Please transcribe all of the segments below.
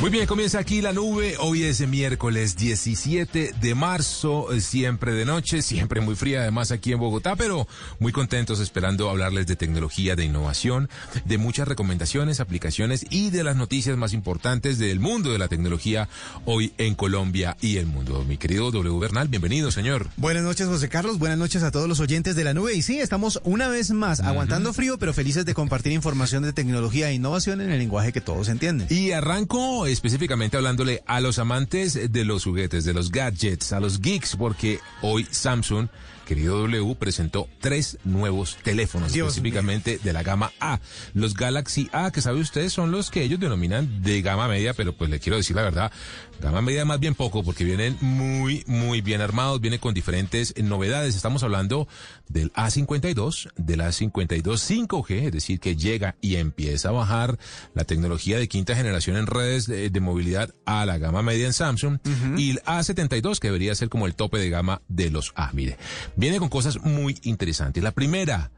Muy bien, comienza aquí la nube. Hoy es miércoles 17 de marzo, eh, siempre de noche, siempre muy fría, además aquí en Bogotá, pero muy contentos esperando hablarles de tecnología, de innovación, de muchas recomendaciones, aplicaciones y de las noticias más importantes del mundo de la tecnología hoy en Colombia y el mundo. Mi querido W Bernal, bienvenido, señor. Buenas noches, José Carlos. Buenas noches a todos los oyentes de la nube. Y sí, estamos una vez más aguantando frío, pero felices de compartir información de tecnología e innovación en el lenguaje que todos entienden. Y arranco específicamente hablándole a los amantes de los juguetes, de los gadgets, a los geeks, porque hoy Samsung, querido W, presentó tres nuevos teléfonos, Dios específicamente de la gama A. Los Galaxy A, que sabe usted, son los que ellos denominan de gama media, pero pues le quiero decir la verdad, gama media más bien poco, porque vienen muy, muy bien armados, vienen con diferentes novedades. Estamos hablando del A52, del A52 5G, es decir, que llega y empieza a bajar la tecnología de quinta generación en redes de, de movilidad a la gama media en Samsung, y el A72, que debería ser como el tope de gama de los A. Mire, viene con cosas muy interesantes. La primera,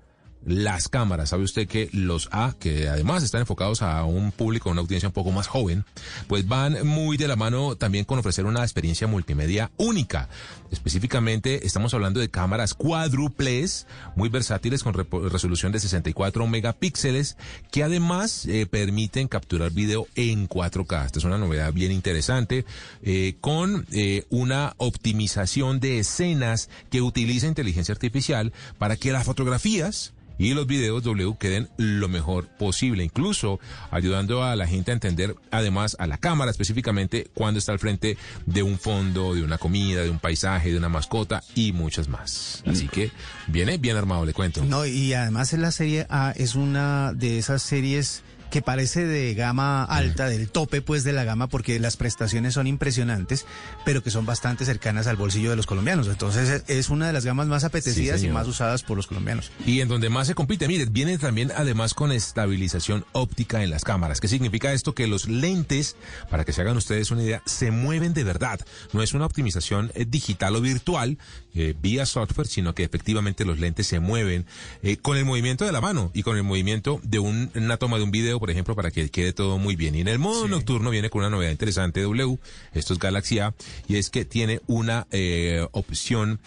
las cámaras. Sabe usted que los A, que además están enfocados a un público, a una audiencia un poco más joven, pues van muy de la mano también con ofrecer una experiencia multimedia única. Específicamente estamos hablando de cámaras cuádruples, muy versátiles con resolución de 64 megapíxeles, que además eh, permiten capturar video en 4K. Esta es una novedad bien interesante, eh, con eh, una optimización de escenas que utiliza inteligencia artificial para que las fotografías y los videos W queden lo mejor posible, incluso ayudando a la gente a entender, además a la cámara específicamente, cuando está al frente de un fondo, de una comida, de un paisaje, de una mascota y muchas más. Así que viene bien armado, le cuento. No, y además la serie A es una de esas series que parece de gama alta, del tope pues de la gama, porque las prestaciones son impresionantes, pero que son bastante cercanas al bolsillo de los colombianos. Entonces es- una de las gamas más apetecidas y más usadas por los colombianos. Y en donde más se compite, mire, viene también además con estabilización óptica en las cámaras. ¿Qué significa esto? Que los lentes, para que se hagan ustedes una idea, se mueven de verdad. No es una optimización eh, digital o virtual eh, vía software, sino que efectivamente los lentes se mueven eh, con el movimiento de la mano y con el movimiento de un- una toma de un video, por ejemplo, para que quede todo muy bien. Y en el modo nocturno viene con una novedad interesante W, esto es Galaxy A, y es que tiene una eh, opción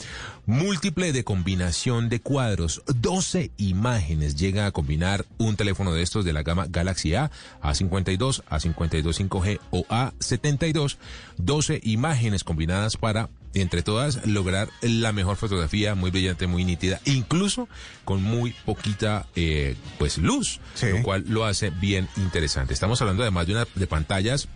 múltiple de combinación de cuadros. 12 imágenes llega a combinar un teléfono de estos de la gama Galaxy A, A52, A52 5G o A72. 12 imágenes combinadas para entre todas lograr la mejor fotografía, muy brillante, muy nítida, incluso con muy poquita eh, pues luz, Sí. lo cual lo hace bien interesante. Estamos hablando además de una de pantallas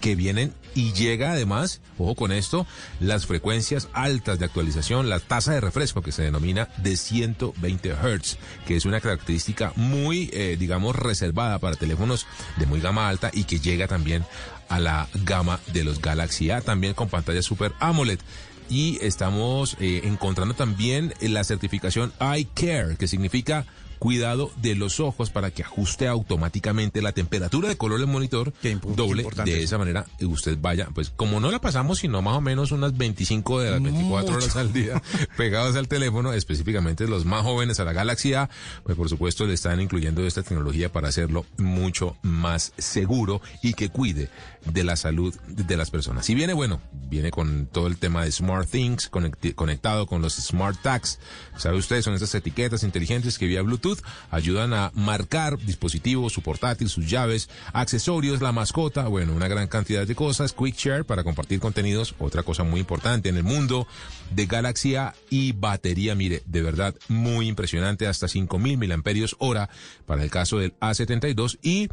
que vienen y llega además, ojo con esto, las frecuencias altas de actualización, la tasa de refresco que se denomina de 120 Hz, que es una característica muy, eh, digamos, reservada para teléfonos de muy gama alta y que llega también a la gama de los Galaxy A, también con pantalla Super AMOLED. Y estamos eh, encontrando también la certificación Eye Care, que significa cuidado de los ojos para que ajuste automáticamente la temperatura de color del monitor Qué doble. importante De esa manera usted vaya, pues como no la pasamos, sino más o menos unas 25 de las 24 horas al día pegados al teléfono, específicamente los más jóvenes a la Galaxy A, pues por supuesto le están incluyendo esta tecnología para hacerlo mucho más seguro y que cuide de la salud de las personas. Y viene, bueno, viene con todo el tema de Smart Things conectado con los Smart Tags. ¿Sabe usted? Son estas etiquetas inteligentes que vía Bluetooth ayudan a marcar dispositivos, su portátil, sus llaves, accesorios, la mascota, bueno, una gran cantidad de cosas. Quick Share para compartir contenidos, otra cosa muy importante en el mundo de Galaxy y batería, mire, de verdad muy impresionante, hasta 5000 miliamperios hora para el caso del A72 y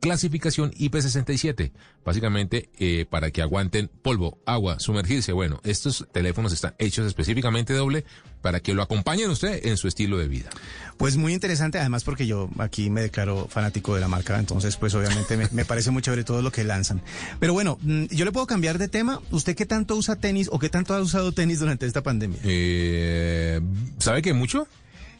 clasificación IP67, básicamente eh, para que aguanten polvo, agua, sumergirse. Bueno, estos teléfonos están hechos específicamente doble para que lo acompañen usted en su estilo de vida. Pues muy interesante, además porque yo aquí me declaro fanático de la marca, entonces pues obviamente me, me, parece muy chévere todo lo que lanzan. Pero bueno, mm, yo le puedo cambiar de tema. ¿Usted qué tanto usa tenis o qué tanto ha usado tenis durante esta pandemia? Eh, ¿Sabe que mucho?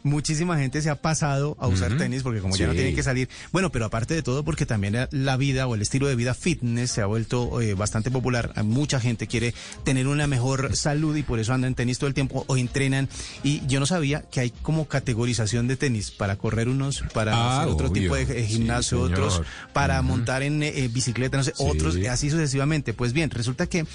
Muchísima gente se ha pasado a usar tenis porque como ya no tienen que salir. Bueno, pero aparte de todo porque también la vida o el estilo de vida fitness se ha vuelto eh, bastante popular. Mucha gente quiere tener una mejor salud y por eso andan en tenis todo el tiempo o entrenan. Y yo no sabía que hay como categorización de tenis para correr unos, para ah, hacer otro tipo de gimnasio, otros para montar en eh, bicicleta, no sé, otros, así sucesivamente. Pues bien, resulta que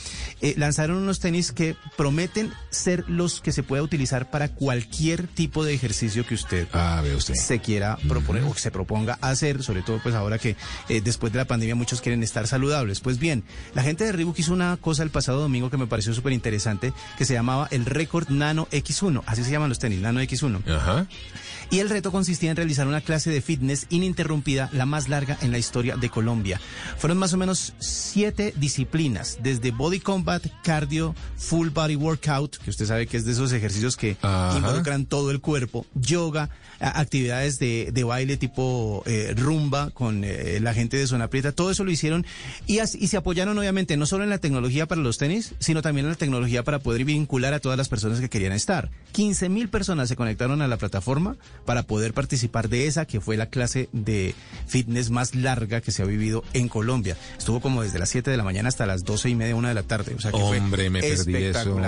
eh, lanzaron unos tenis que prometen ser los que se pueda utilizar para cualquier tipo de ejercicio que usted, ah, usted. se quiera proponer o que se proponga hacer, sobre todo pues ahora que eh, después de la pandemia muchos quieren estar saludables. Pues bien, la gente de Reebok hizo una cosa el pasado domingo que me pareció súper interesante, que se llamaba el Record Nano X1, así se llaman los tenis, Nano X1. Ajá. Y el reto consistía en realizar una clase de fitness ininterrumpida, la más larga en la historia de Colombia. Fueron más o menos siete disciplinas, desde body combat, cardio, full body workout, que usted sabe que es de esos ejercicios que involucran todo el cuerpo, yoga, actividades de, de baile tipo eh, rumba con eh, la gente de Zona Prieta, todo eso lo hicieron y, y se apoyaron obviamente no solo en la tecnología para los tenis, sino también en la tecnología para poder vincular a todas las personas que querían estar. 15 mil personas se conectaron a la plataforma para poder participar de esa que fue la clase de fitness más larga que se ha vivido en Colombia. Estuvo como desde las 7 de la mañana hasta las 12 y media, una de la tarde. O sea que Hombre, me perdí eso.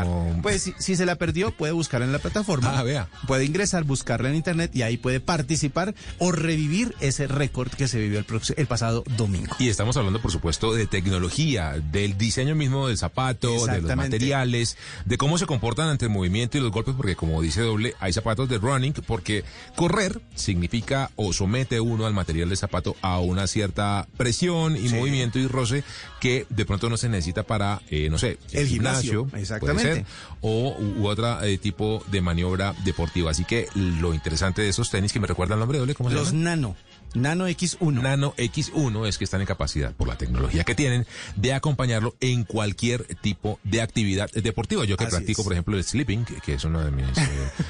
Pues si, se la perdió, puede buscarla en la plataforma. Ah, vea. Puede ingresar, buscarla en internet y ahí puede participar o revivir ese récord que se vivió el, el, pasado domingo. Y estamos hablando, por supuesto, de tecnología, del diseño mismo del zapato, de los materiales, de cómo se comportan ante el movimiento y los golpes, porque como dice Doble, hay zapatos de running, porque correr significa o somete uno al material del zapato a una cierta presión y movimiento y roce que de pronto no se necesita para, eh, no sé, el, gimnasio, exactamente. o u, otro eh, tipo de maniobra deportiva. Así que lo interesante de esos tenis que me recuerda el nombre, Doble, ¿cómo se Los Nano. Nano X1. Nano X1 es que están en capacidad, por la tecnología que tienen, de acompañarlo en cualquier tipo de actividad deportiva. Yo que practico, por ejemplo, el sleeping, que, es una de mis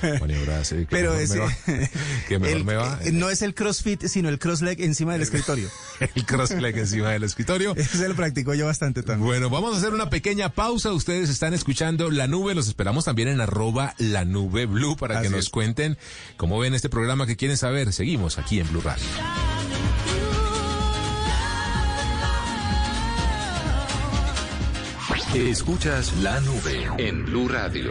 eh, maniobras eh, que Pero mejor, ese, me, va, que mejor me va. Eh, no es el crossfit, sino el crossleg encima del escritorio. el crossleg encima del escritorio. Ese lo practico yo bastante también. Bueno, vamos a hacer una pequeña pausa. Ustedes están escuchando La Nube. Los esperamos también en arroba La Nube Blue para Así que nos es. cuenten cómo ven este programa que quieren saber. Seguimos aquí en Blue Radio. Escuchas la nube en Blue Radio.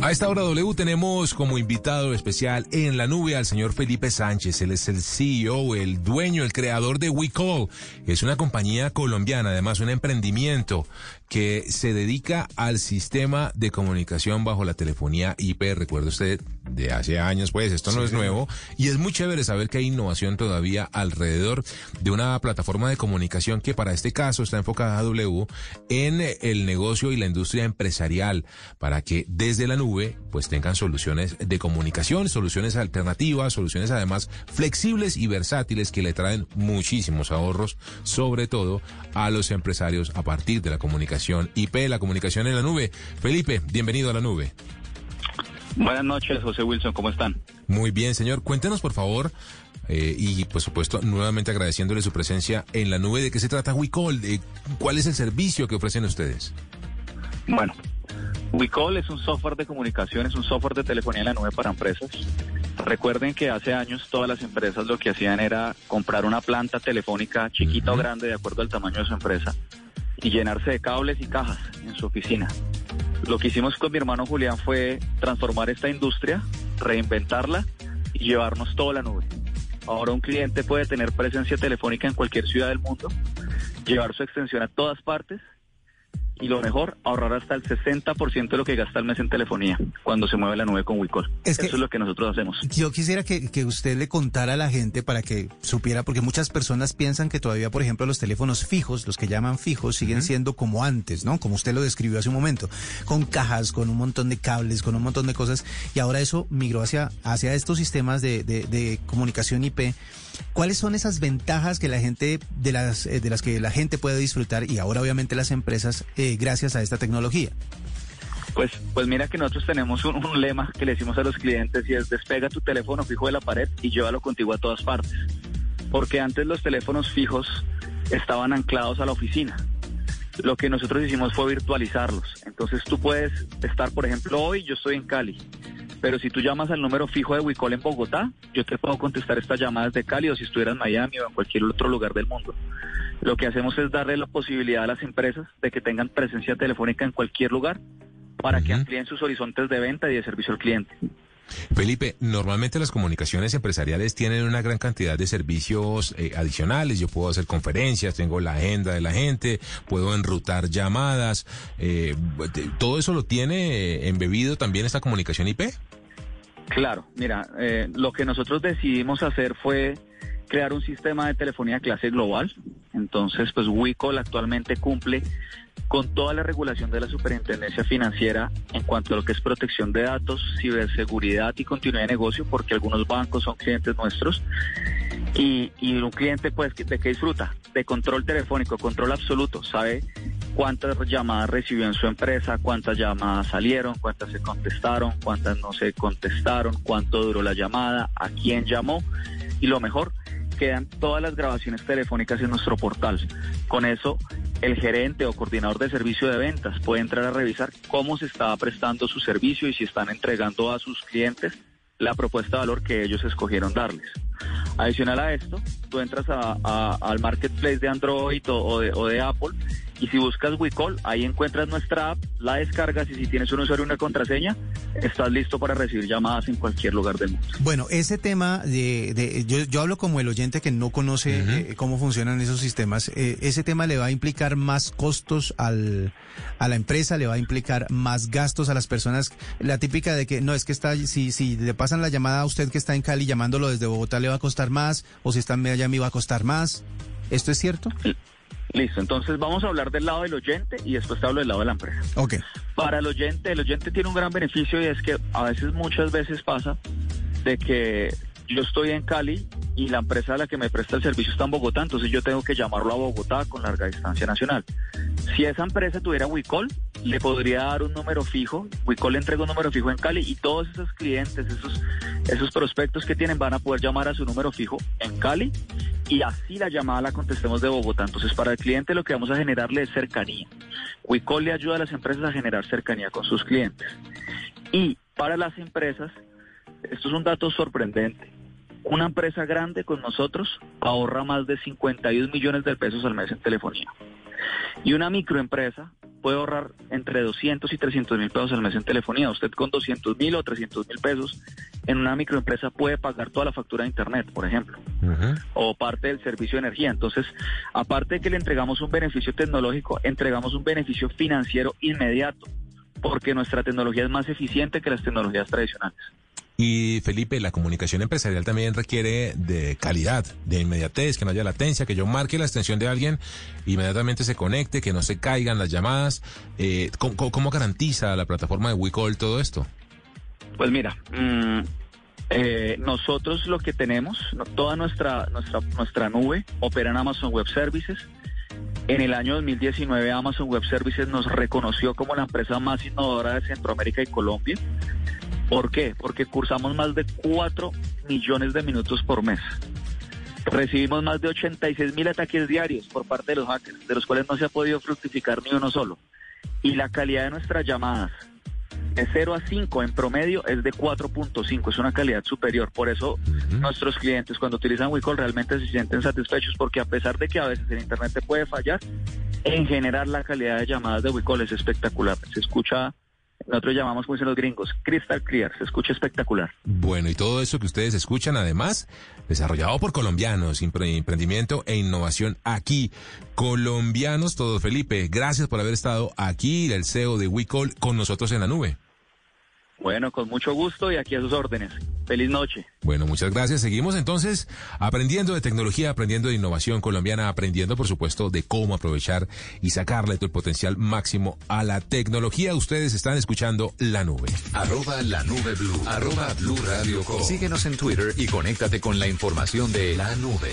A esta hora W tenemos como invitado especial en la nube al señor Felipe Sánchez. Él es el CEO, el dueño, el creador de WeCall. Es una compañía colombiana, además un emprendimiento que se dedica al sistema de comunicación bajo la telefonía IP. Recuerde usted, de hace años, pues esto no sí, es nuevo. Y es muy chévere saber que hay innovación todavía alrededor de una plataforma de comunicación que para este caso está enfocada a W en el negocio y la industria empresarial para que desde la nube pues tengan soluciones de comunicación, soluciones alternativas, soluciones además flexibles y versátiles que le traen muchísimos ahorros, sobre todo a los empresarios a partir de la comunicación IP, la comunicación en la nube. Felipe, bienvenido a la nube. Buenas noches, José Wilson, ¿cómo están? Muy bien, señor. Cuéntenos, por favor, eh, y por supuesto, nuevamente agradeciéndole su presencia en la nube. ¿De qué se trata WeCall? ¿De ¿Cuál es el servicio que ofrecen ustedes? Bueno, WeCall es un software de comunicación, es un software de telefonía en la nube para empresas. Recuerden que hace años todas las empresas lo que hacían era comprar una planta telefónica chiquita uh -huh. o grande de acuerdo al tamaño de su empresa y llenarse de cables y cajas en su oficina. Lo que hicimos con mi hermano Julián fue transformar esta industria, reinventarla y llevarnos toda la nube. Ahora un cliente puede tener presencia telefónica en cualquier ciudad del mundo, llevar su extensión a todas partes y lo mejor, ahorrar hasta el 60% de lo que gasta al mes en telefonía cuando se mueve la nube con Wicol. Es Eso es lo que nosotros hacemos. Yo quisiera que, que, usted le contara a la gente para que supiera, porque muchas personas piensan que todavía, por ejemplo, los teléfonos fijos, los que llaman fijos, siguen uh -huh. siendo como antes, ¿no? Como usted lo describió hace un momento, con cajas, con un montón de cables, con un montón de cosas, y ahora eso migró hacia, hacia estos sistemas de, de, de comunicación IP. ¿Cuáles son esas ventajas que la gente de las de las que la gente puede disfrutar y ahora obviamente las empresas eh, gracias a esta tecnología? Pues, pues mira que nosotros tenemos un, un, lema que le decimos a los clientes y es despega tu teléfono fijo de la pared y llévalo contigo a todas partes. Porque antes los teléfonos fijos estaban anclados a la oficina. Lo que nosotros hicimos fue virtualizarlos. Entonces tú puedes estar, por ejemplo, hoy yo estoy en Cali, pero si tú llamas al número fijo de Wicol en Bogotá, yo te puedo contestar estas llamadas de Cali o si estuviera en Miami o en cualquier otro lugar del mundo. Lo que hacemos es darle la posibilidad a las empresas de que tengan presencia telefónica en cualquier lugar para que amplíen sus horizontes de venta y de servicio al cliente. Felipe, normalmente las comunicaciones empresariales tienen una gran cantidad de servicios eh, adicionales. Yo puedo hacer conferencias, tengo la agenda de la gente, puedo enrutar llamadas. Eh, ¿Todo eso lo tiene eh, embebido también esta comunicación IP? Claro, mira, eh, lo que nosotros decidimos hacer fue crear un sistema de telefonía clase global. Entonces, pues Wicol actualmente cumple con toda la regulación de la Superintendencia Financiera en cuanto a lo que es protección de datos, ciberseguridad y continuidad de negocio, porque algunos bancos son clientes nuestros. Y, un cliente, pues, ¿de qué disfruta? De control telefónico, control absoluto. Sabe cuántas llamadas recibió en su empresa, cuántas llamadas salieron, cuántas se contestaron, cuántas no se contestaron, cuánto duró la llamada, a quién llamó. Y lo mejor, quedan todas las grabaciones telefónicas en nuestro portal. Con eso, el gerente o coordinador de servicio de ventas puede entrar a revisar cómo se estaba prestando su servicio y si están entregando a sus clientes la propuesta de valor que ellos escogieron darles. Adicional a esto, tú entras a, al marketplace de Android o, de, o de Apple y si buscas WeCall, ahí encuentras nuestra app, la descargas y si tienes un usuario y una contraseña, estás listo para recibir llamadas en cualquier lugar del mundo. Bueno, ese tema de, de yo, yo, hablo como el oyente que no conoce uh -huh. eh, cómo funcionan esos sistemas. Eh, ese tema le va a implicar más costos al, a la empresa, le va a implicar más gastos a las personas. La típica de que no es que está, si, si le pasan la llamada a usted que está en Cali llamándolo desde Bogotá le va a costar más o si está en Miami va a costar más. ¿Esto es cierto? Listo, entonces vamos a hablar del lado del oyente y después te hablo del lado de la empresa. Ok. Para el oyente, el oyente tiene un gran beneficio y es que a veces, muchas veces pasa de que yo estoy en Cali y la empresa a la que me presta el servicio está en Bogotá, entonces yo tengo que llamarlo a Bogotá con larga distancia nacional. Si esa empresa tuviera WeCall, le podría dar un número fijo, WeCall le entrega un número fijo en Cali y todos esos clientes, esos, esos prospectos que tienen van a poder llamar a su número fijo en Cali y así la llamada la contestemos de Bogotá. Entonces, para el cliente lo que vamos a generarle es cercanía. WeCall le ayuda a las empresas a generar cercanía con sus clientes. Y para las empresas, esto es un dato sorprendente. Una empresa grande con nosotros ahorra más de 51 millones de pesos al mes en telefonía. Y una microempresa puede ahorrar entre 200 y 300 mil pesos al mes en telefonía. Usted con 200 mil o 300 mil pesos en una microempresa puede pagar toda la factura de Internet, por ejemplo, uh -huh. o parte del servicio de energía. Entonces, aparte de que le entregamos un beneficio tecnológico, entregamos un beneficio financiero inmediato, porque nuestra tecnología es más eficiente que las tecnologías tradicionales. Y Felipe, la comunicación empresarial también requiere de calidad, de inmediatez, que no haya latencia, que yo marque la extensión de alguien, inmediatamente se conecte, que no se caigan las llamadas. Eh, ¿cómo, ¿cómo, garantiza la plataforma de WeCall todo esto? Pues mira, mmm, eh, nosotros lo que tenemos, toda nuestra, nuestra, nuestra nube opera en Amazon Web Services. En el año 2019 Amazon Web Services nos reconoció como la empresa más innovadora de Centroamérica y Colombia. ¿Por qué? Porque cursamos más de 4 millones de minutos por mes. Recibimos más de 86 mil ataques diarios por parte de los hackers, de los cuales no se ha podido fructificar ni uno solo. Y la calidad de nuestras llamadas, de 0 a 5 en promedio, es de 4.5, es una calidad superior. Por eso uh -huh. nuestros clientes cuando utilizan WeCall realmente se sienten satisfechos porque a pesar de que a veces el Internet te puede fallar, en general la calidad de llamadas de WeCall es espectacular. Se escucha nosotros llamamos, como dicen los gringos, crystal clear, se escucha espectacular. Bueno, y todo eso que ustedes escuchan, además, desarrollado por colombianos, emprendimiento e innovación aquí. Colombianos, todo Felipe, gracias por haber estado aquí, el CEO de WeCall, con nosotros en la nube. Bueno, con mucho gusto y aquí a sus órdenes. Feliz noche. Bueno, muchas gracias. Seguimos entonces aprendiendo de tecnología, aprendiendo de innovación colombiana, aprendiendo, por supuesto, de cómo aprovechar y sacarle todo el potencial máximo a la tecnología. Ustedes están escuchando La Nube. Arroba La Nube Blue. Arroba Blue Radio Com. Síguenos en Twitter y conéctate con la información de La Nube.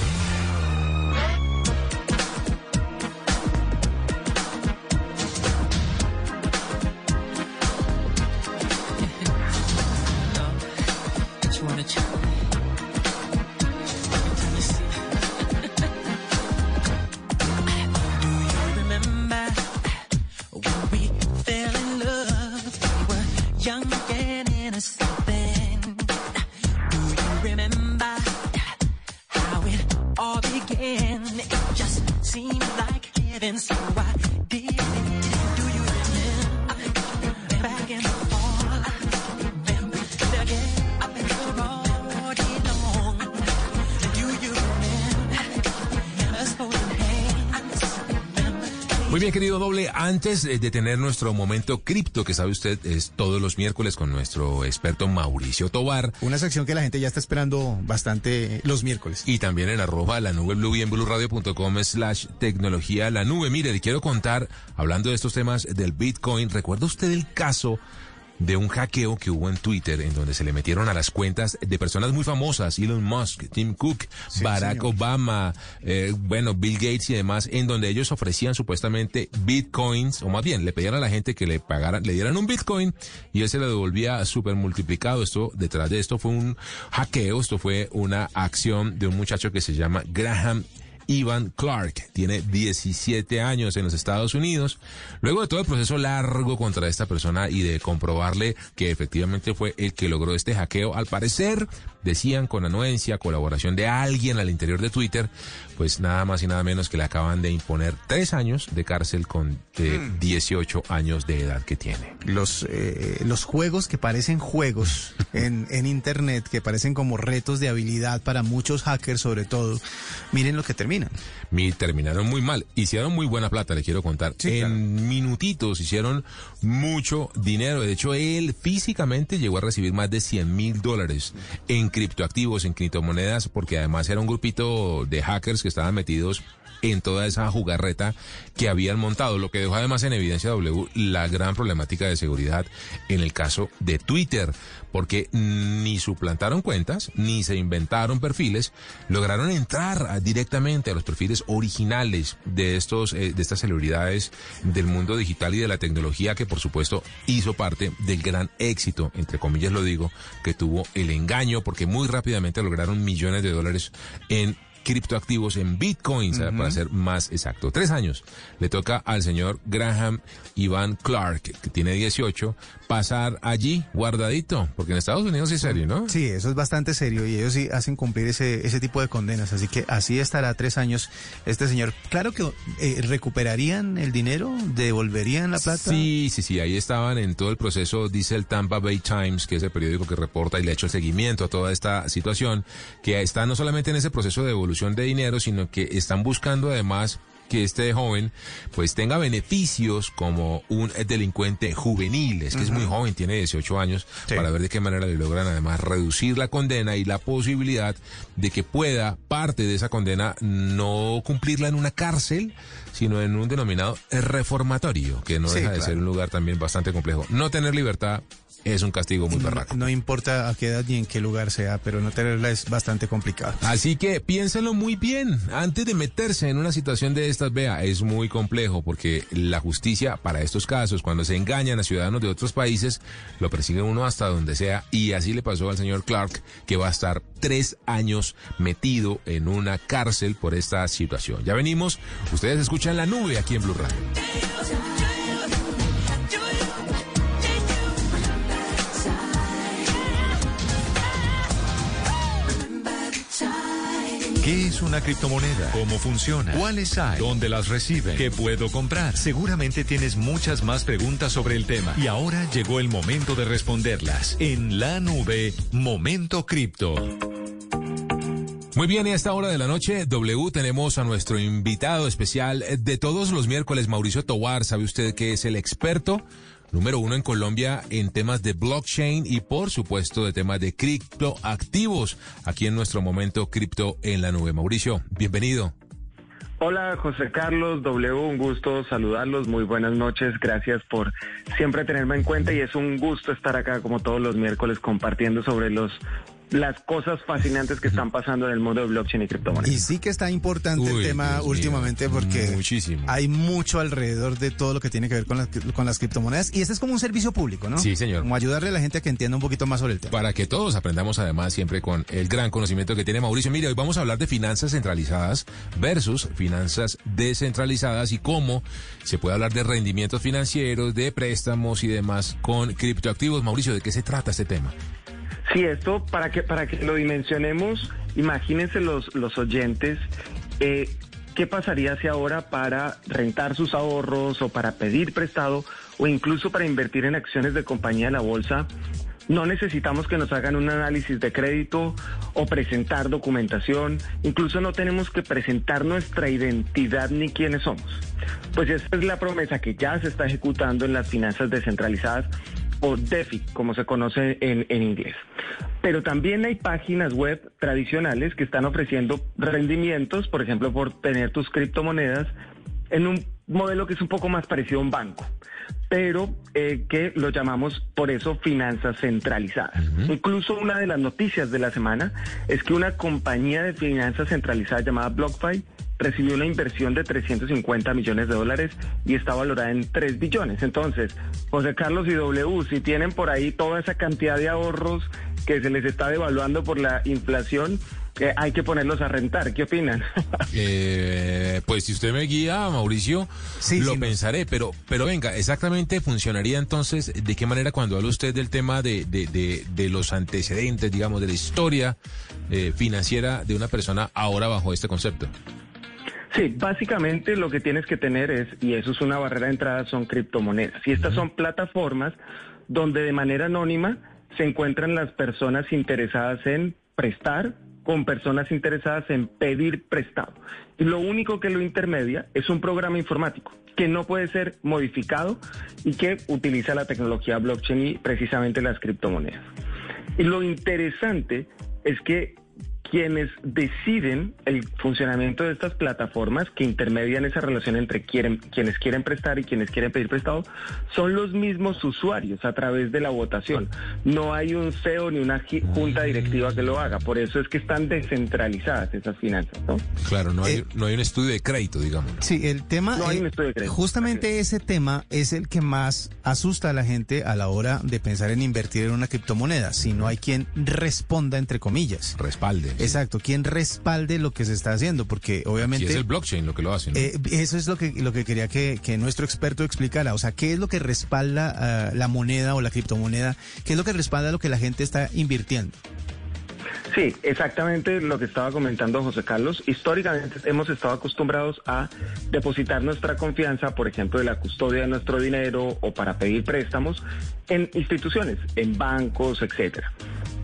Antes de tener nuestro momento cripto, que sabe usted es todos los miércoles con nuestro experto Mauricio Tobar. Una sección que la gente ya está esperando bastante los miércoles. Y también en arroba la nube blue y en blueradio.com slash tecnología la nube. Mire, le quiero contar, hablando de estos temas del Bitcoin, ¿recuerda usted el caso de un hackeo que hubo en Twitter en donde se le metieron a las cuentas de personas muy famosas, Elon Musk, Tim Cook, Sí, Barack señor. Obama, eh, bueno, Bill Gates y demás, en donde ellos ofrecían supuestamente bitcoins, o más bien, le pedían a la gente que le pagaran, le dieran un bitcoin y él se lo devolvía súper multiplicado. Esto, detrás de esto fue un hackeo, esto fue una acción de un muchacho que se llama Graham Ivan Clark, tiene 17 años en los Estados Unidos. Luego de todo el proceso largo contra esta persona y de comprobarle que efectivamente fue el que logró este hackeo, al parecer decían con anuencia, colaboración de alguien al interior de Twitter, pues nada más y nada menos que le acaban de imponer tres años de cárcel con eh, 18 años de edad que tiene. Los, eh, los juegos que parecen juegos en, en Internet, que parecen como retos de habilidad para muchos hackers sobre todo, miren lo que terminan. Mi, terminaron muy mal. Hicieron muy buena plata, le quiero contar. Sí, en minutitos hicieron mucho dinero. De hecho, él físicamente llegó a recibir más de 100 mil dólares en criptoactivos, en criptomonedas, porque además era un grupito de hackers que estaban metidos en toda esa jugarreta que habían montado, lo que dejó además en evidencia W la gran problemática de seguridad en el caso de Twitter, porque ni suplantaron cuentas, ni se inventaron perfiles, lograron entrar directamente a los perfiles originales de estos eh, de estas celebridades del mundo digital y de la tecnología que por supuesto hizo parte del gran éxito, entre comillas lo digo, que tuvo el engaño, porque muy rápidamente lograron millones de dólares en criptoactivos en bitcoins, para ser más exacto. Tres años le toca al señor Graham Ivan Clark, que tiene 18, pasar allí guardadito, porque en Estados Unidos es serio, ¿no? Sí, eso es bastante serio y ellos sí hacen cumplir ese, ese tipo de condenas. Así que así estará tres años este señor. Claro que eh, recuperarían el dinero, devolverían la plata. Sí, sí, sí, ahí estaban en todo el proceso, dice el Tampa Bay Times, que es el periódico que reporta y le ha hecho el seguimiento a toda esta situación, que está no solamente en ese proceso de devolución de dinero, sino que están buscando además que este joven pues tenga beneficios como un delincuente juvenil, es que es muy joven, tiene 18 años, Sí. para ver de qué manera le logran además reducir la condena y la posibilidad de que pueda parte de esa condena no cumplirla en una cárcel, sino en un denominado reformatorio, que no Sí, deja de claro. ser un lugar también bastante complejo. No tener libertad es un castigo muy barraco. no importa a qué edad ni en qué lugar sea, pero no tenerla es bastante complicado. Así que piénsenlo muy bien antes de meterse en una situación de estas. Vea, es muy complejo porque la justicia para estos casos, cuando se engañan a ciudadanos de otros países, lo persigue uno hasta donde sea. Y así le pasó al señor Clark, que va a estar tres años metido en una cárcel por esta situación. Ya venimos. Ustedes escuchan la nube aquí en Blue Radio. ¿Qué es una criptomoneda? ¿Cómo funciona? ¿Cuáles hay? ¿Dónde las reciben? ¿Qué puedo comprar? Seguramente tienes muchas más preguntas sobre el tema. Y ahora llegó el momento de responderlas. En la nube, Momento Cripto. Muy bien, y a esta hora de la noche, W, tenemos a nuestro invitado especial de todos los miércoles, Mauricio Tobar. ¿Sabe usted que es el experto número uno en Colombia en temas de blockchain y, por supuesto, de temas de criptoactivos? Aquí en nuestro momento cripto en la nube. Mauricio, bienvenido. Hola José Carlos W, un gusto saludarlos, muy buenas noches, gracias por siempre tenerme en cuenta y es un gusto estar acá como todos los miércoles compartiendo sobre los las cosas fascinantes que están pasando en el mundo de blockchain y criptomonedas. Y sí que está importante Uy, el tema Dios mío, últimamente porque muchísimo. hay mucho alrededor de todo lo que tiene que ver con las, con las criptomonedas y este es como un servicio público, ¿no? Sí, señor. Como ayudarle a la gente a que entienda un poquito más sobre el tema. Para que todos aprendamos además siempre con el gran conocimiento que tiene Mauricio. Mire, hoy vamos a hablar de finanzas centralizadas versus finanzas descentralizadas y cómo se puede hablar de rendimientos financieros, de préstamos y demás con criptoactivos. Mauricio, ¿de qué se trata este tema? Sí, esto para que para que lo dimensionemos, imagínense los los oyentes eh, ¿qué pasaría si ahora para rentar sus ahorros o para pedir prestado o incluso para invertir en acciones de compañía de la bolsa? No necesitamos que nos hagan un análisis de crédito o presentar documentación. Incluso no tenemos que presentar nuestra identidad ni quiénes somos. Pues esta es la promesa que ya se está ejecutando en las finanzas descentralizadas o DeFi, como se conoce en, en inglés. Pero también hay páginas web tradicionales que están ofreciendo rendimientos, por ejemplo, por tener tus criptomonedas en un modelo que es un poco más parecido a un banco, pero eh, que lo llamamos por eso finanzas centralizadas. Incluso una de las noticias de la semana es que una compañía de finanzas centralizadas llamada BlockFi recibió una inversión de 350 millones de dólares y está valorada en 3 billones. Entonces, José Carlos y W, si tienen por ahí toda esa cantidad de ahorros que se les está devaluando por la inflación, eh, hay que ponerlos a rentar. ¿Qué opinan? Eh, pues si usted me guía, Mauricio, Sí, lo sí, no. pensaré, pero, pero venga, exactamente funcionaría entonces, ¿de qué manera cuando habla usted del tema de, de, de, de los antecedentes, digamos, de la historia eh, financiera de una persona ahora bajo este concepto? Sí, básicamente lo que tienes que tener es, y eso es una barrera de entrada, son criptomonedas. Y estas son plataformas donde de manera anónima se encuentran las personas interesadas en prestar con personas interesadas en pedir prestado. Y lo único que lo intermedia es un programa informático que no puede ser modificado y que utiliza la tecnología blockchain y precisamente las criptomonedas. Y lo interesante es que quienes deciden el funcionamiento de estas plataformas que intermedian esa relación entre quieren, quienes quieren prestar y quienes quieren pedir prestado son los mismos usuarios a través de la votación. No hay un CEO ni una junta directiva que lo haga. Por eso es que están descentralizadas esas finanzas, ¿no? Claro, no hay, Eh, no hay un estudio de crédito, digamos. Sí, el tema, No hay eh, un estudio de crédito. justamente ese tema es el que más asusta a la gente a la hora de pensar en invertir en una criptomoneda, si no hay quien responda, entre comillas. Respalde. Exacto, quien respalde lo que se está haciendo, porque obviamente... es el blockchain lo que lo hace, ¿no? Eh, eso es lo que, lo que quería que, que nuestro experto explicara. O sea, ¿qué es lo que respalda ah, la moneda o la criptomoneda? ¿Qué es lo que respalda lo que la gente está invirtiendo? Sí, exactamente lo que estaba comentando José Carlos. Históricamente hemos estado acostumbrados a depositar nuestra confianza, por ejemplo, de la custodia de nuestro dinero o para pedir préstamos en instituciones, en bancos, etcétera.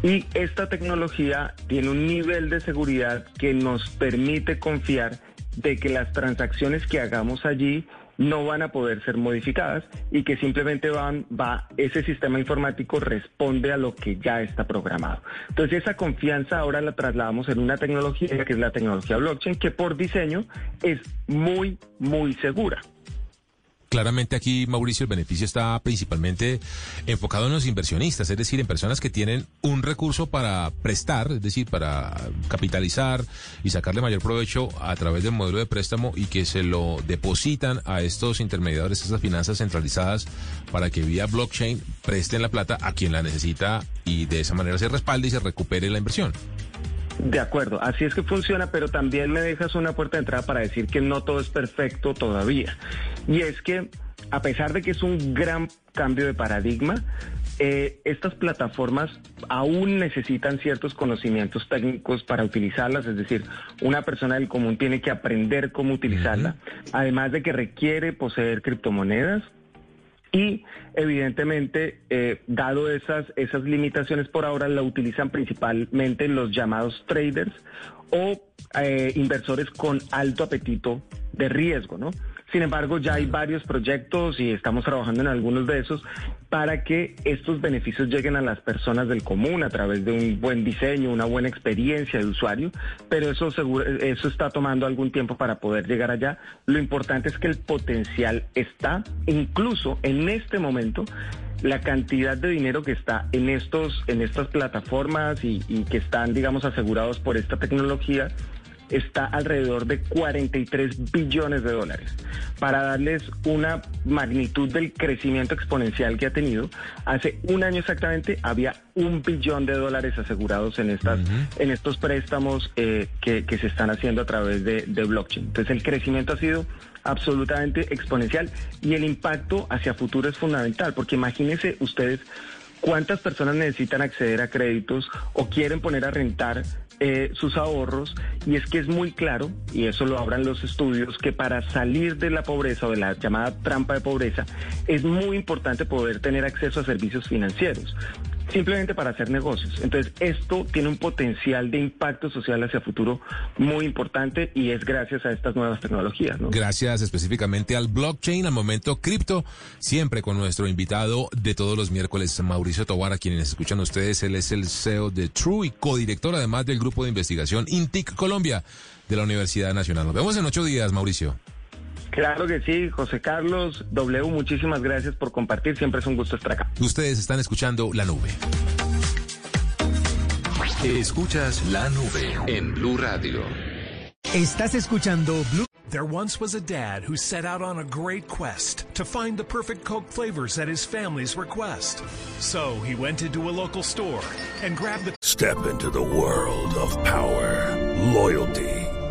Y esta tecnología tiene un nivel de seguridad que nos permite confiar de que las transacciones que hagamos allí no van a poder ser modificadas y que simplemente va, ese sistema informático responde a lo que ya está programado. Entonces esa confianza ahora la trasladamos en una tecnología que es la tecnología blockchain, que por diseño es muy, muy segura. Claramente aquí, Mauricio, el beneficio está principalmente enfocado en los inversionistas, es decir, en personas que tienen un recurso para prestar, es decir, para capitalizar y sacarle mayor provecho a través del modelo de préstamo y que se lo depositan a estos intermediadores, estas finanzas centralizadas, para que vía blockchain presten la plata a quien la necesita y de esa manera se respalde y se recupere la inversión. De acuerdo, así es que funciona, pero también me dejas una puerta de entrada para decir que no todo es perfecto todavía. Y es que, a pesar de que es un gran cambio de paradigma, eh, estas plataformas aún necesitan ciertos conocimientos técnicos para utilizarlas, es decir, una persona del común tiene que aprender cómo utilizarla, además de que requiere poseer criptomonedas, y evidentemente, eh, dado esas, esas limitaciones por ahora, la utilizan principalmente los llamados traders o eh, inversores con alto apetito de riesgo, ¿no? Sin embargo, ya hay varios proyectos y estamos trabajando en algunos de esos para que estos beneficios lleguen a las personas del común a través de un buen diseño, una buena experiencia de usuario, pero eso eso está tomando algún tiempo para poder llegar allá. Lo importante es que el potencial está, incluso en este momento, la cantidad de dinero que está en estos, en estas plataformas y que están, digamos, asegurados por esta tecnología está alrededor de 43 billones de dólares. Para darles una magnitud del crecimiento exponencial que ha tenido, hace un año exactamente había un billón de dólares asegurados en estas, en estos préstamos eh, que, que se están haciendo a través de, de blockchain. Entonces el crecimiento ha sido absolutamente exponencial y el impacto hacia futuro es fundamental, porque imagínense ustedes cuántas personas necesitan acceder a créditos o quieren poner a rentar eh, sus ahorros y es que es muy claro, y eso lo hablan los estudios, que para salir de la pobreza o de la llamada trampa de pobreza es muy importante poder tener acceso a servicios financieros simplemente para hacer negocios. Entonces, esto tiene un potencial de impacto social hacia futuro muy importante y es gracias a estas nuevas tecnologías. ¿no? Gracias específicamente al blockchain, al momento cripto, siempre con nuestro invitado de todos los miércoles, Mauricio Tobar, a quienes escuchan ustedes. Él es el CEO de True y codirector además del grupo de investigación INTIC Colombia de la Universidad Nacional. Nos vemos en ocho días, Mauricio. Claro que sí, José Carlos W, muchísimas gracias por compartir, siempre es un gusto estar acá. Ustedes están escuchando La Nube. Escuchas la nube en Blue Radio. Estás escuchando Blue. There once was a dad who set out on a great quest to find the perfect Coke flavors at his family's request. So he went into a local store and grabbed the Step into the world of power, loyalty,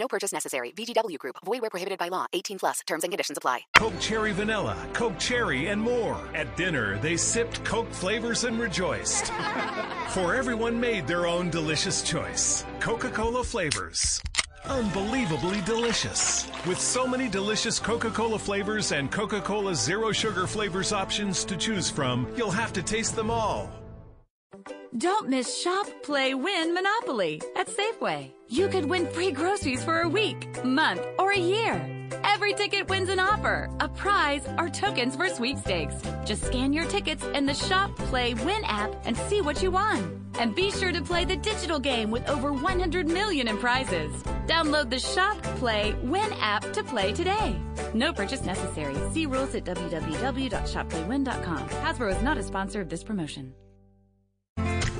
No purchase necessary. VGW Group. Void where prohibited by law. 18 plus. Terms and conditions apply. Coke Cherry Vanilla, Coke Cherry, and more. At dinner, they sipped Coke flavors and rejoiced. For everyone made their own delicious choice. Coca-Cola flavors. Unbelievably delicious. With so many delicious Coca Cola flavors and Coca Cola Zero Sugar flavors options to choose from, you'll have to taste them all. Don't miss Shop, Play, Win Monopoly at Safeway. You could win free groceries for a week, month, or a year. Every ticket wins an offer, a prize, or tokens for sweepstakes. Just scan your tickets in the Shop, Play, Win app and see what you won. And be sure to play the digital game with over 100 million in prizes. Download the Shop, Play, Win app to play today. No purchase necessary. See rules at www.shopplaywin.com. Hasbro is not a sponsor of this promotion.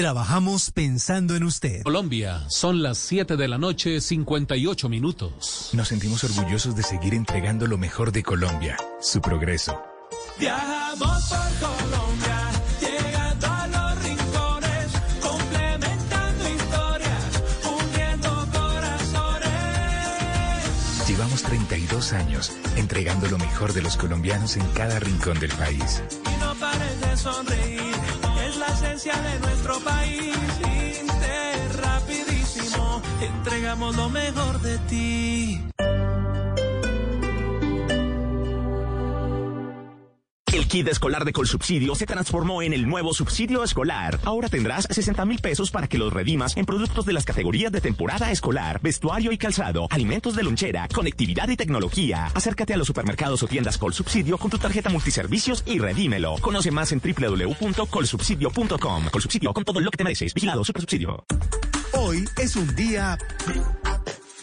Trabajamos pensando en usted. Colombia, son las 7 de la noche, 58 minutos. Nos sentimos orgullosos de seguir entregando lo mejor de Colombia, su progreso. Viajamos por Colombia, llegando a los rincones, complementando historias, uniendo corazones. Llevamos 32 años entregando lo mejor de los colombianos en cada rincón del país. Y no pares de sonreír, de nuestro país. Inter, rapidísimo, entregamos lo mejor de ti. Kit escolar de Colsubsidio se transformó en el nuevo subsidio escolar. Ahora tendrás 60 mil pesos para que los redimas en productos de las categorías de temporada escolar, vestuario y calzado, alimentos de lonchera, conectividad y tecnología. Acércate a los supermercados o tiendas Colsubsidio con tu tarjeta multiservicios y redímelo. Conoce más en www.colsubsidio.com. Colsubsidio con todo lo que te mereces. Vigilado Supersubsidio. Hoy es un día...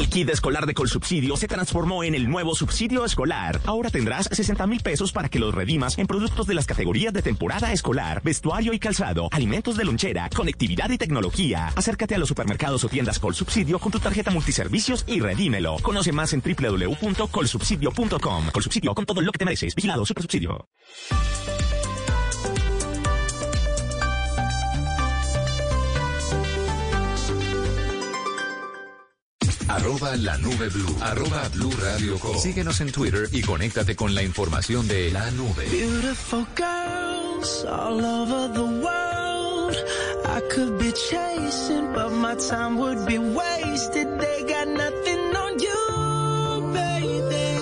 El kit escolar de Colsubsidio se transformó en el nuevo subsidio escolar. Ahora tendrás 60 mil pesos para que los redimas en productos de las categorías de temporada escolar, vestuario y calzado, alimentos de lonchera, conectividad y tecnología. Acércate a los supermercados o tiendas Colsubsidio con tu tarjeta multiservicios y redímelo. Conoce más en www.colsubsidio.com. Colsubsidio con todo lo que te mereces. Vigilado Supersubsidio. Arroba la nube blue. Arroba blue radio com. Síguenos en Twitter y conéctate con la información de la nube. Beautiful girls all over the world. I could be chasing, but my time would be wasted. They got nothing on you, baby.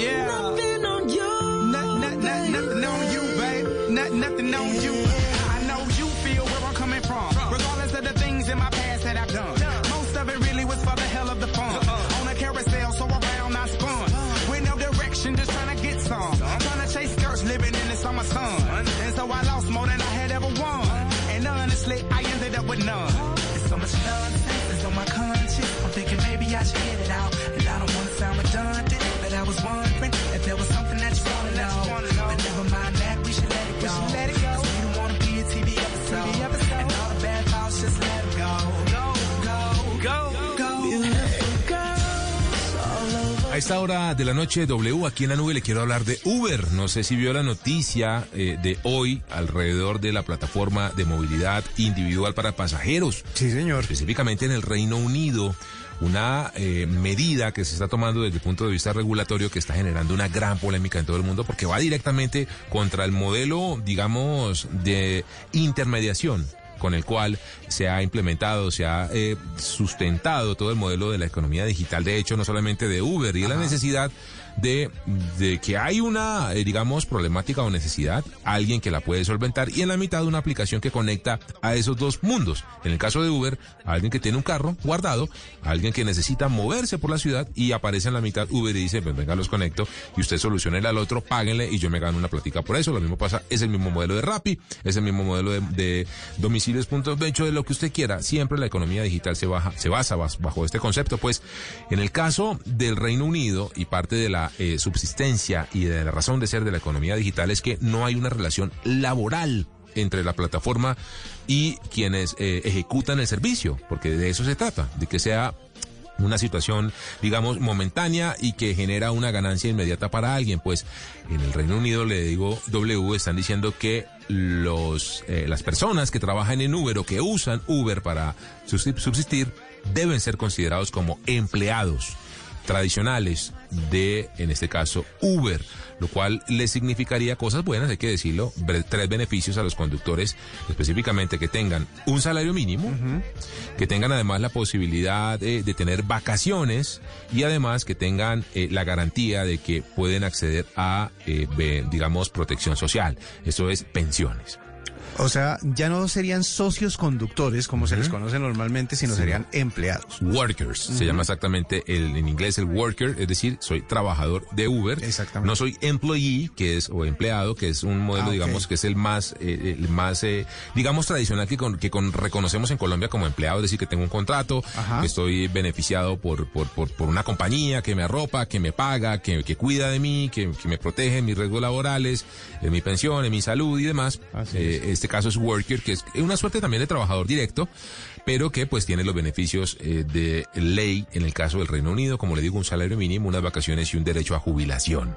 Yeah. Nothing on you. Nothing on you, babe. Not, nothing on you. Esta hora de la noche, W, aquí en la nube le quiero hablar de Uber. No sé si vio la noticia eh, de hoy alrededor de la plataforma de movilidad individual para pasajeros. Sí, señor. Específicamente en el Reino Unido. Una eh, medida que se está tomando desde el punto de vista regulatorio que está generando una gran polémica en todo el mundo porque va directamente contra el modelo, digamos, de intermediación con el cual se ha implementado, se ha eh, sustentado todo el modelo de la economía digital, de hecho, no solamente de Uber, y la necesidad de, de que hay una, eh, digamos, problemática o necesidad, alguien que la puede solventar, y en la mitad una aplicación que conecta a esos dos mundos. En el caso de Uber, alguien que tiene un carro guardado, alguien que necesita moverse por la ciudad y aparece en la mitad Uber y dice, pues venga, los conecto, y usted solucione al otro, páguenle y yo me gano una platica por eso. Lo mismo pasa, es el mismo modelo de Rappi, es el mismo modelo de, de domicilios puntos de hecho de lo que usted quiera. Siempre la economía digital se baja, se basa bas- bajo este concepto. Pues en el caso del Reino Unido y parte de la eh, subsistencia y de la razón de ser de la economía digital es que no hay una relación laboral entre la plataforma y quienes eh, ejecutan el servicio, porque de eso se trata, de que sea una situación, digamos, momentánea y que genera una ganancia inmediata para alguien. Pues en el Reino Unido, le digo, W, están diciendo que los, eh, las personas que trabajan en Uber o que usan Uber para subsi- subsistir deben ser considerados como empleados tradicionales de, en este caso, Uber, lo cual le significaría cosas buenas, hay que decirlo, tres beneficios a los conductores, específicamente que tengan un salario mínimo, que tengan además la posibilidad de tener vacaciones y además que tengan eh, la garantía de que pueden acceder a, eh, digamos, protección social, eso es pensiones. O sea, ya no serían socios conductores como se les conoce normalmente, sino Sí. serían empleados. Workers, se llama exactamente el, en inglés el worker, es decir, soy trabajador de Uber. Exactamente. No soy employee, que es, o empleado, que es un modelo, Ah, digamos, que es el más, eh, el más, eh, digamos, tradicional que, con, que con, reconocemos en Colombia como empleado, es decir, que tengo un contrato, Ajá. que estoy beneficiado por, por, por, por una compañía que me arropa, que me paga, que, que cuida de mí, que, que me protege en mis riesgos laborales, en mi pensión, en mi salud y demás. Eh, este caso es worker, que es una suerte también de trabajador directo, pero que pues tiene los beneficios eh, de ley en el caso del Reino Unido, como le digo, un salario mínimo, unas vacaciones y un derecho a jubilación.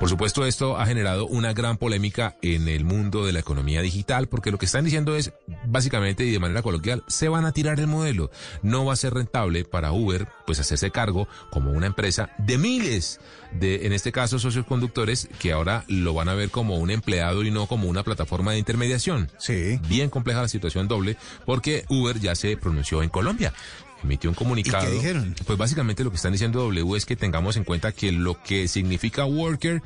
Por supuesto, esto ha generado una gran polémica en el mundo de la economía digital, porque lo que están diciendo es, básicamente y de manera coloquial, se van a tirar el modelo. No va a ser rentable para Uber, pues hacerse cargo como una empresa de miles de, en este caso, socios conductores que ahora lo van a ver como un empleado y no como una plataforma de intermediación. Sí. Bien compleja la situación doble, porque Uber ya se pronunció en Colombia. Emitió un comunicado. ¿Y qué dijeron? Pues básicamente lo que están diciendo W es que tengamos en cuenta que lo que significa worker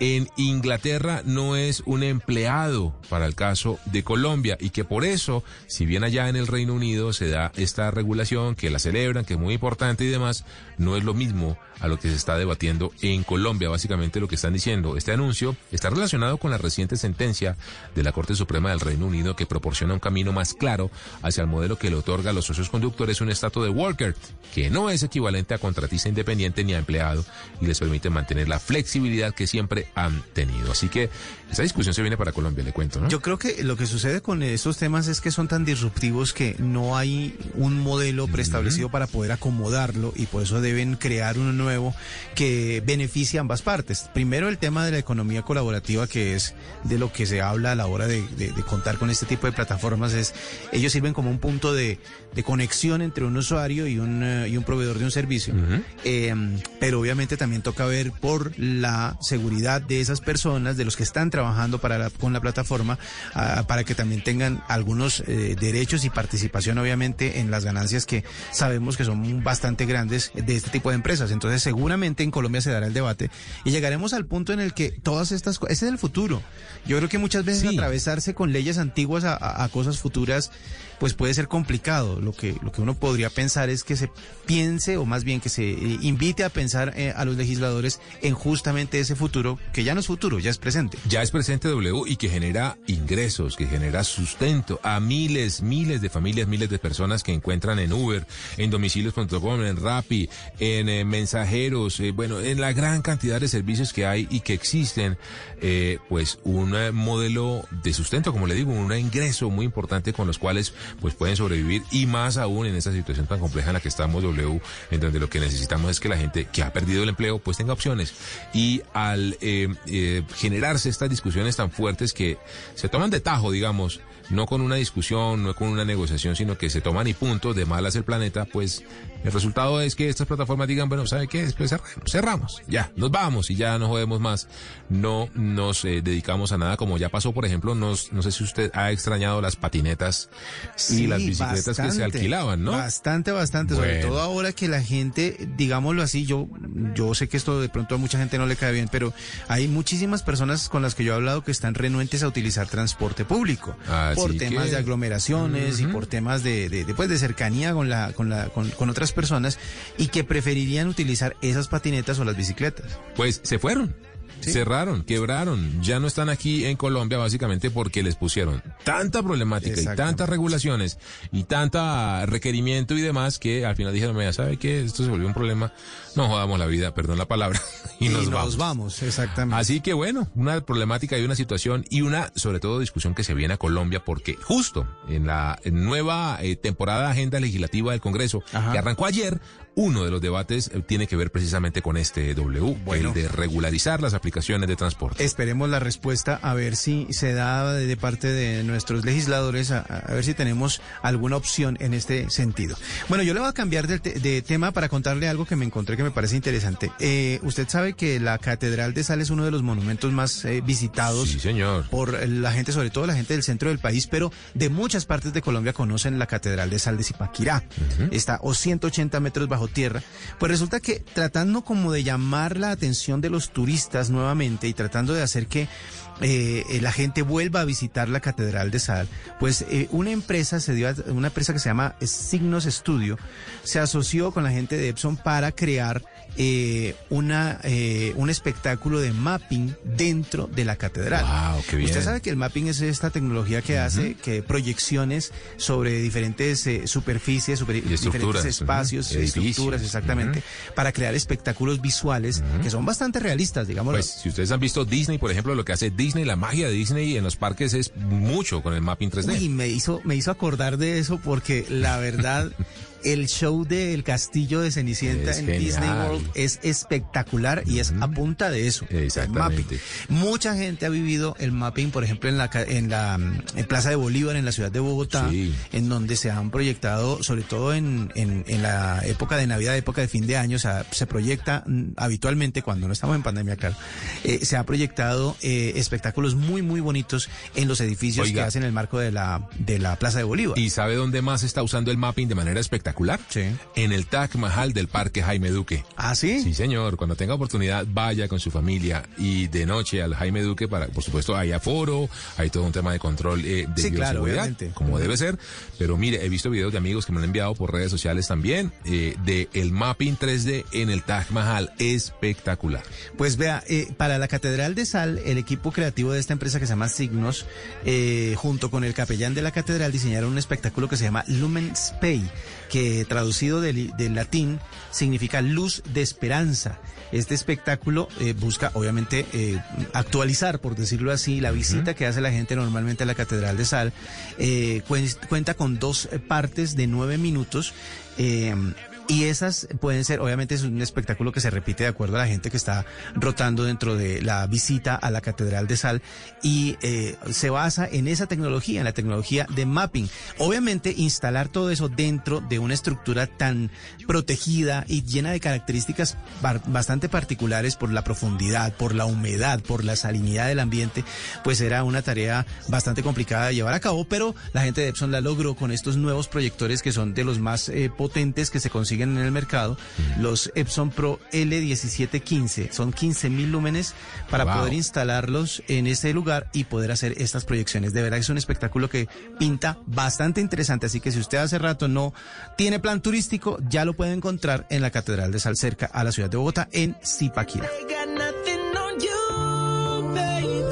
en Inglaterra no es un empleado para el caso de Colombia y que por eso, si bien allá en el Reino Unido se da esta regulación, que la celebran, que es muy importante y demás, no es lo mismo a lo que se está debatiendo en Colombia. Básicamente lo que están diciendo, este anuncio está relacionado con la reciente sentencia de la Corte Suprema del Reino Unido que proporciona un camino más claro hacia el modelo que le otorga a los socios conductores un estatus de worker, que no es equivalente a contratista independiente ni a empleado y les permite mantener la flexibilidad que siempre han tenido. Así que esta discusión se viene para Colombia, le cuento, ¿no? Yo creo que lo que sucede con estos temas es que son tan disruptivos que no hay un modelo preestablecido para poder acomodarlo y por eso deben crear uno nuevo que beneficie a ambas partes. Primero el tema de la economía colaborativa que es de lo que se habla a la hora de, de- de contar con este tipo de plataformas es ellos sirven como un punto de, de conexión entre un usuario y un, eh, y un proveedor de un servicio. Eh, pero obviamente también toca ver por la seguridad de esas personas, de los que están trabajando para la- con la plataforma, ah, para que también tengan algunos eh, derechos y participación, obviamente, en las ganancias que sabemos que son bastante grandes de este tipo de empresas. Entonces, seguramente en Colombia se dará el debate y llegaremos al punto en el que todas estas cosas, ese es el futuro. Yo creo que muchas veces atravesarse con leyes antiguas a, a- a cosas futuras, pues puede ser complicado. Lo que, lo que uno podría pensar es que se piense, o más bien que se eh, invite a pensar eh, a los legisladores en justamente ese futuro, que ya no es futuro, ya es presente. Ya es presente W y que genera ingresos, que genera sustento a miles, miles de familias, miles de personas que encuentran en Uber, en domicilios.com, en Rappi, en eh, mensajeros, eh, bueno, en la gran cantidad de servicios que hay y que existen, eh, pues un eh, modelo de sustento, como le digo, un ingreso muy importante con los cuales pues pueden sobrevivir y más aún en esta situación tan compleja en la que estamos W, en donde lo que necesitamos es que la gente que ha perdido el empleo pues tenga opciones y al eh, eh, generarse estas discusiones tan fuertes que se toman de tajo, digamos, no con una discusión, no con una negociación, sino que se toman y punto de malas el planeta, pues el resultado es que estas plataformas digan, bueno, ¿sabe qué? Después cerramos, cerramos, ya, nos vamos y ya no jodemos más, no nos eh, dedicamos a nada, como ya pasó, por ejemplo, nos, no sé si usted ha extrañado las patinetas y las bicicletas que se alquilaban, ¿no? Bastante, bastante. Sobre todo ahora que la gente, digámoslo así, yo, yo sé que esto de pronto a mucha gente no le cae bien, pero hay muchísimas personas con las que yo he hablado que están renuentes a utilizar transporte público. Así por temas que- de aglomeraciones y por temas de, de, de, pues, de cercanía con, la, con, la, con, con otras personas y que preferirían utilizar esas patinetas o las bicicletas. Pues se fueron. Cerraron, quebraron, ya no están aquí en Colombia básicamente porque les pusieron tanta problemática y tantas regulaciones y tanta requerimiento y demás que al final dijeron, mira, ¿sabe qué? Esto se volvió un problema, no jodamos la vida, perdón la palabra, y, nos, vamos. vamos, exactamente. Así que bueno, una problemática y una situación y una, sobre todo, discusión que se viene a Colombia porque justo en la nueva eh, temporada de agenda legislativa del Congreso que arrancó ayer, uno de los debates eh, tiene que ver precisamente con este W, el de regularizar las aplicaciones de transporte. Esperemos la respuesta a ver si se da de, parte de nuestros legisladores, a, a ver si tenemos alguna opción en este sentido. Bueno, yo le voy a cambiar de, te- de tema para contarle algo que me encontré que me parece interesante. Eh, usted sabe que la Catedral de Sal es uno de los monumentos más eh, visitados señor. por la gente, sobre todo la gente del centro del país, pero de muchas partes de Colombia conocen la Catedral de Sal de Zipaquirá. Está a 180 metros bajo tierra. Pues resulta que tratando como de llamar la atención de los turistas nuevamente y tratando de hacer que eh, eh, la gente vuelva a visitar la Catedral de Sal, pues eh, una empresa se dio, a- una empresa que se llama Signos Studio, se asoció con la gente de Epson para crear eh, una, eh, un espectáculo de mapping dentro de la catedral. Wow, qué bien. Usted sabe que el mapping es esta tecnología que hace que proyecciones sobre diferentes eh, superficies, diferentes espacios, Edificios, exactamente, para crear espectáculos visuales que son bastante realistas, digamos. Pues si ustedes han visto Disney, por ejemplo, lo que hace Disney, la magia de Disney en los parques es mucho con el mapping 3D. Uy, me hizo, me hizo acordar de eso porque la verdad, el show del castillo de Cenicienta Es en genial. Disney World es espectacular y es a punta de eso. el Exactamente. mapping. Mucha gente ha vivido el mapping, por ejemplo, en la, en la en Plaza de Bolívar, en la ciudad de Bogotá, en donde se han proyectado, sobre todo en, en, en la época de Navidad, época de fin de año, o sea, se proyecta mm, habitualmente, cuando no estamos en pandemia, claro, eh, se ha proyectado eh, espectáculos muy, muy bonitos en los edificios Oiga. que hacen el marco de la, de la Plaza de Bolívar. ¿Y sabe dónde más está usando el mapping de manera espectacular? Sí. En el Taj Mahal del Parque Jaime Duque. ¿Ah, sí? Sí, señor. Cuando tenga oportunidad, vaya con su familia y de noche al Jaime Duque para, por supuesto, hay aforo, hay todo un tema de control eh, de Sí, bioseguridad, como debe ser. Pero mire, he visto videos de amigos que me han enviado por redes sociales también eh, de el mapping 3D en el Taj Mahal. Espectacular. Pues vea, eh, para la Catedral de Sal, el equipo creativo de esta empresa que se llama Signos, eh, junto con el capellán de la catedral, diseñaron un espectáculo que se llama Lumen Spei, que traducido del, del latín significa luz de esperanza. Este espectáculo eh, busca, obviamente, eh, actualizar, por decirlo así, la visita que hace la gente normalmente a la Catedral de Sal. Eh, cuen- cuenta con dos eh, partes de nueve minutos. Y esas pueden ser, obviamente es un espectáculo que se repite de acuerdo a la gente que está rotando dentro de la visita a la Catedral de Sal y eh, se basa en esa tecnología, en la tecnología de mapping. Obviamente instalar todo eso dentro de una estructura tan protegida y llena de características bastante particulares por la profundidad, por la humedad, por la salinidad del ambiente, pues era una tarea bastante complicada de llevar a cabo, pero la gente de Epson la logró con estos nuevos proyectores que son de los más eh, potentes que se consiguen en el mercado, los Epson Pro L1715, son 15 mil lúmenes para Wow. poder instalarlos en este lugar y poder hacer estas proyecciones. De verdad es un espectáculo que pinta bastante interesante, así que si usted hace rato no tiene plan turístico, ya lo puede encontrar en la Catedral de Sal cerca a la ciudad de Bogotá en Zipaquirá.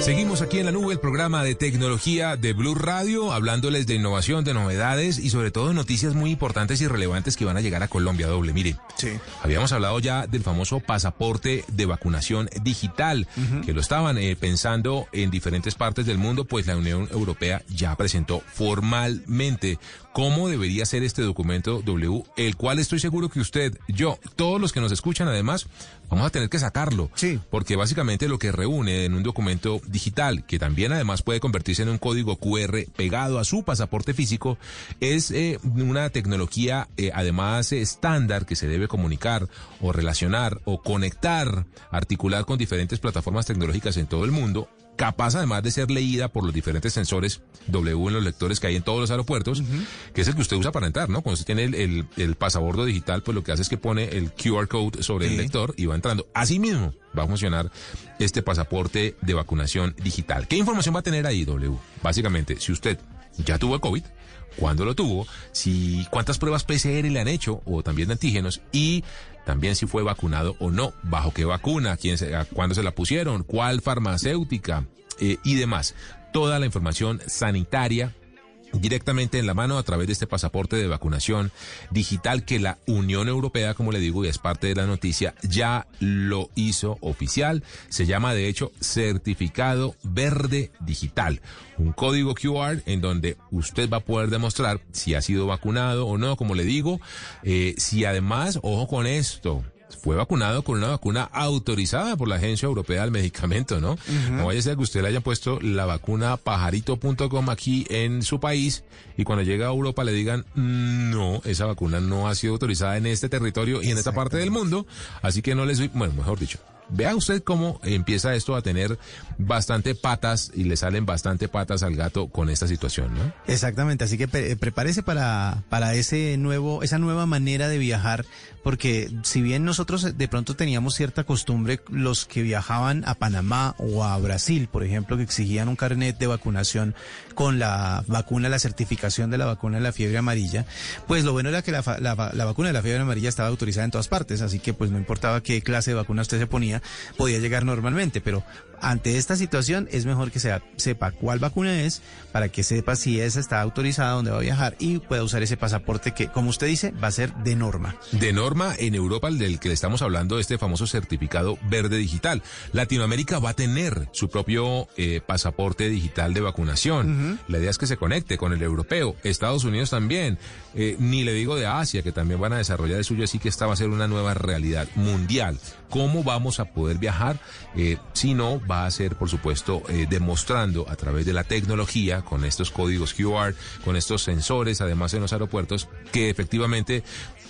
Seguimos aquí en la nube, el programa de tecnología de Blue Radio, hablándoles de innovación, de novedades y sobre todo de noticias muy importantes y relevantes que van a llegar a Colombia doble. Mire, habíamos hablado ya del famoso pasaporte de vacunación digital, que lo estaban eh, pensando en diferentes partes del mundo, pues la Unión Europea ya presentó formalmente cómo debería ser este documento W, el cual estoy seguro que usted, yo, todos los que nos escuchan además, vamos a tener que sacarlo. Sí. Porque básicamente lo que reúne en un documento digital, que también además puede convertirse en un código QR pegado a su pasaporte físico, es eh, una tecnología eh, además eh, estándar que se debe comunicar o relacionar o conectar, articular con diferentes plataformas tecnológicas en todo el mundo capaz además de ser leída por los diferentes sensores W en los lectores que hay en todos los aeropuertos, que es el que usted usa para entrar, ¿no? Cuando usted tiene el, el, el pasabordo digital, pues lo que hace es que pone el QR code sobre el lector y va entrando. Así mismo va a funcionar este pasaporte de vacunación digital. ¿Qué información va a tener ahí, W? Básicamente, si usted ya tuvo COVID, cuándo lo tuvo, si cuántas pruebas PCR le han hecho o también de antígenos y también si fue vacunado o no, bajo qué vacuna, quién se, a cuándo se la pusieron, cuál farmacéutica eh, y demás. Toda la información sanitaria directamente en la mano a través de este pasaporte de vacunación digital que la Unión Europea, como le digo, y es parte de la noticia, ya lo hizo oficial. Se llama, de hecho, certificado verde digital. Un código QR en donde usted va a poder demostrar si ha sido vacunado o no, como le digo, eh, si además, ojo con esto, fue vacunado con una vacuna autorizada por la Agencia Europea del Medicamento, ¿no? No vaya a ser que usted le haya puesto la vacuna pajarito.com aquí en su país y cuando llega a Europa le digan, "Mm, no, esa vacuna no ha sido autorizada en este territorio y en esta parte del mundo, así que no les doy, bueno, mejor dicho. Vea usted cómo empieza esto a tener bastante patas y le salen bastante patas al gato con esta situación, ¿no? Exactamente, así que pre- prepárese para, para ese nuevo, esa nueva manera de viajar, porque si bien nosotros de pronto teníamos cierta costumbre, los que viajaban a Panamá o a Brasil, por ejemplo, que exigían un carnet de vacunación con la vacuna, la certificación de la vacuna de la fiebre amarilla, pues lo bueno era que la, la la vacuna de la fiebre amarilla estaba autorizada en todas partes, así que pues no importaba qué clase de vacuna usted se ponía, podía llegar normalmente, pero ante esta situación es mejor que sea, sepa cuál vacuna es para que sepa si esa está autorizada donde va a viajar y pueda usar ese pasaporte que, como usted dice, va a ser de norma. De norma en Europa, el del que le estamos hablando, este famoso certificado verde digital. Latinoamérica va a tener su propio eh, pasaporte digital de vacunación. La idea es que se conecte con el europeo. Estados Unidos también. Eh, ni le digo de Asia, que también van a desarrollar el suyo, así que esta va a ser una nueva realidad mundial. ¿Cómo vamos a poder viajar? Eh, si no, va a ser, por supuesto, eh, demostrando a través de la tecnología, con estos códigos QR, con estos sensores, además en los aeropuertos, que efectivamente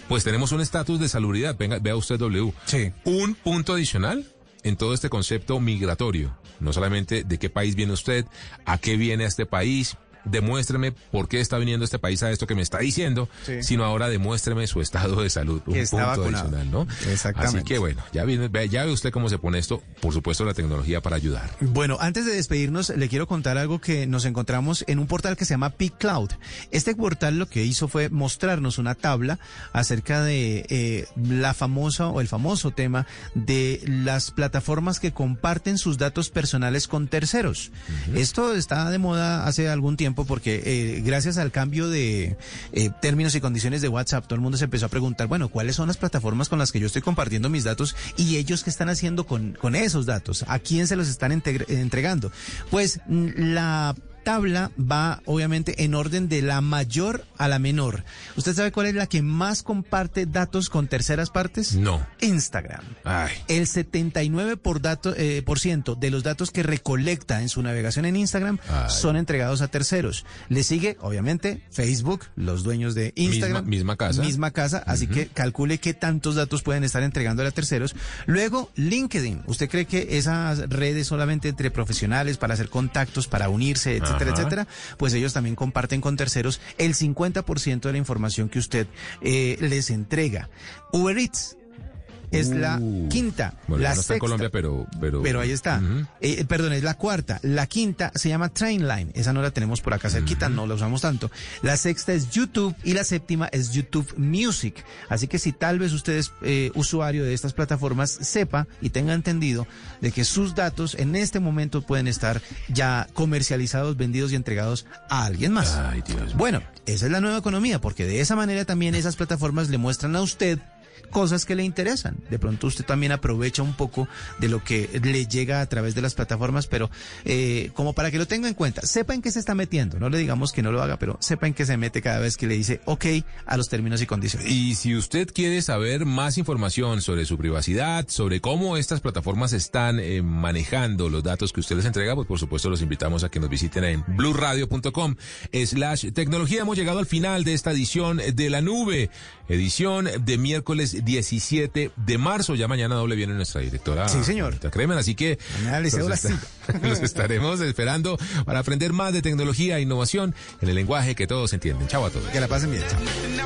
pues tenemos un estatus de salubridad. Venga, vea usted W. Sí. Un punto adicional en todo este concepto migratorio. No solamente de qué país viene usted, a qué viene a este país, demuéstreme por qué está viniendo este país a esto que me está diciendo, Sí. sino ahora demuéstreme su estado de salud. Un está punto vacunado. adicional, ¿no? Exactamente. Así que bueno, ya, viene, ve- ya ve usted cómo se pone esto, por supuesto la tecnología para ayudar. Bueno, antes de despedirnos, le quiero contar algo que nos encontramos en un portal que se llama Peak Cloud. Este portal lo que hizo fue mostrarnos una tabla acerca de eh, la famosa o el famoso tema de las plataformas que comparten sus datos personales con terceros. Esto está de moda hace algún tiempo porque eh, gracias al cambio de eh, términos y condiciones de WhatsApp, todo el mundo se empezó a preguntar, bueno, ¿cuáles son las plataformas con las que yo estoy compartiendo mis datos y ellos qué están haciendo con, esos datos? ¿A quién se los están entregando? Pues mm, la tabla va obviamente en orden de la mayor a la menor. ¿Usted sabe cuál es la que más comparte datos con terceras partes? No. Instagram. Ay. El 79% por dato, eh, por ciento de los datos que recolecta en su navegación en Instagram Ay. son entregados a terceros. Le sigue, obviamente, Facebook, los dueños de Instagram. Misma- misma casa. Misma casa, así que calcule qué tantos datos pueden estar entregándole a terceros. Luego, LinkedIn. ¿Usted cree que esas redes solamente entre profesionales para hacer contactos, para unirse, etcétera, Ajá. etcétera? Pues ellos también comparten con terceros el 50% de la información que usted eh, les entrega. Uber Eats. Es la Uh. quinta, Bueno, la no está en sexta, Colombia, pero... Pero, pero ahí está. Eh, perdón, es la cuarta. La quinta se llama Trainline. Esa no la tenemos por acá cerquita, no la usamos tanto. La sexta es YouTube y la séptima es YouTube Music. Así que si tal vez usted es eh, usuario de estas plataformas, sepa y tenga entendido de que sus datos en este momento pueden estar ya comercializados, vendidos y entregados a alguien más. Ay, Dios. Bueno, esa es la nueva economía, porque de esa manera también esas plataformas le muestran a usted cosas que le interesan. De pronto usted también aprovecha un poco de lo que le llega a través de las plataformas, pero eh, como para que lo tenga en cuenta, sepa en qué se está metiendo. No le digamos que no lo haga, pero sepa en qué se mete cada vez que le dice ok a los términos y condiciones. Y si usted quiere saber más información sobre su privacidad, sobre cómo estas plataformas están eh, manejando los datos que usted les entrega, pues por supuesto los invitamos a que nos visiten en blueradio.com slash tecnología. Hemos llegado al final de esta edición de la nube, edición de miércoles 17 de marzo. Ya mañana doble viene nuestra directora. Sí, señor. Kremer, así que los, la esta- los estaremos esperando para aprender más de tecnología e innovación en el lenguaje que todos entienden. Chao a todos. Que la pasen bien. Chao.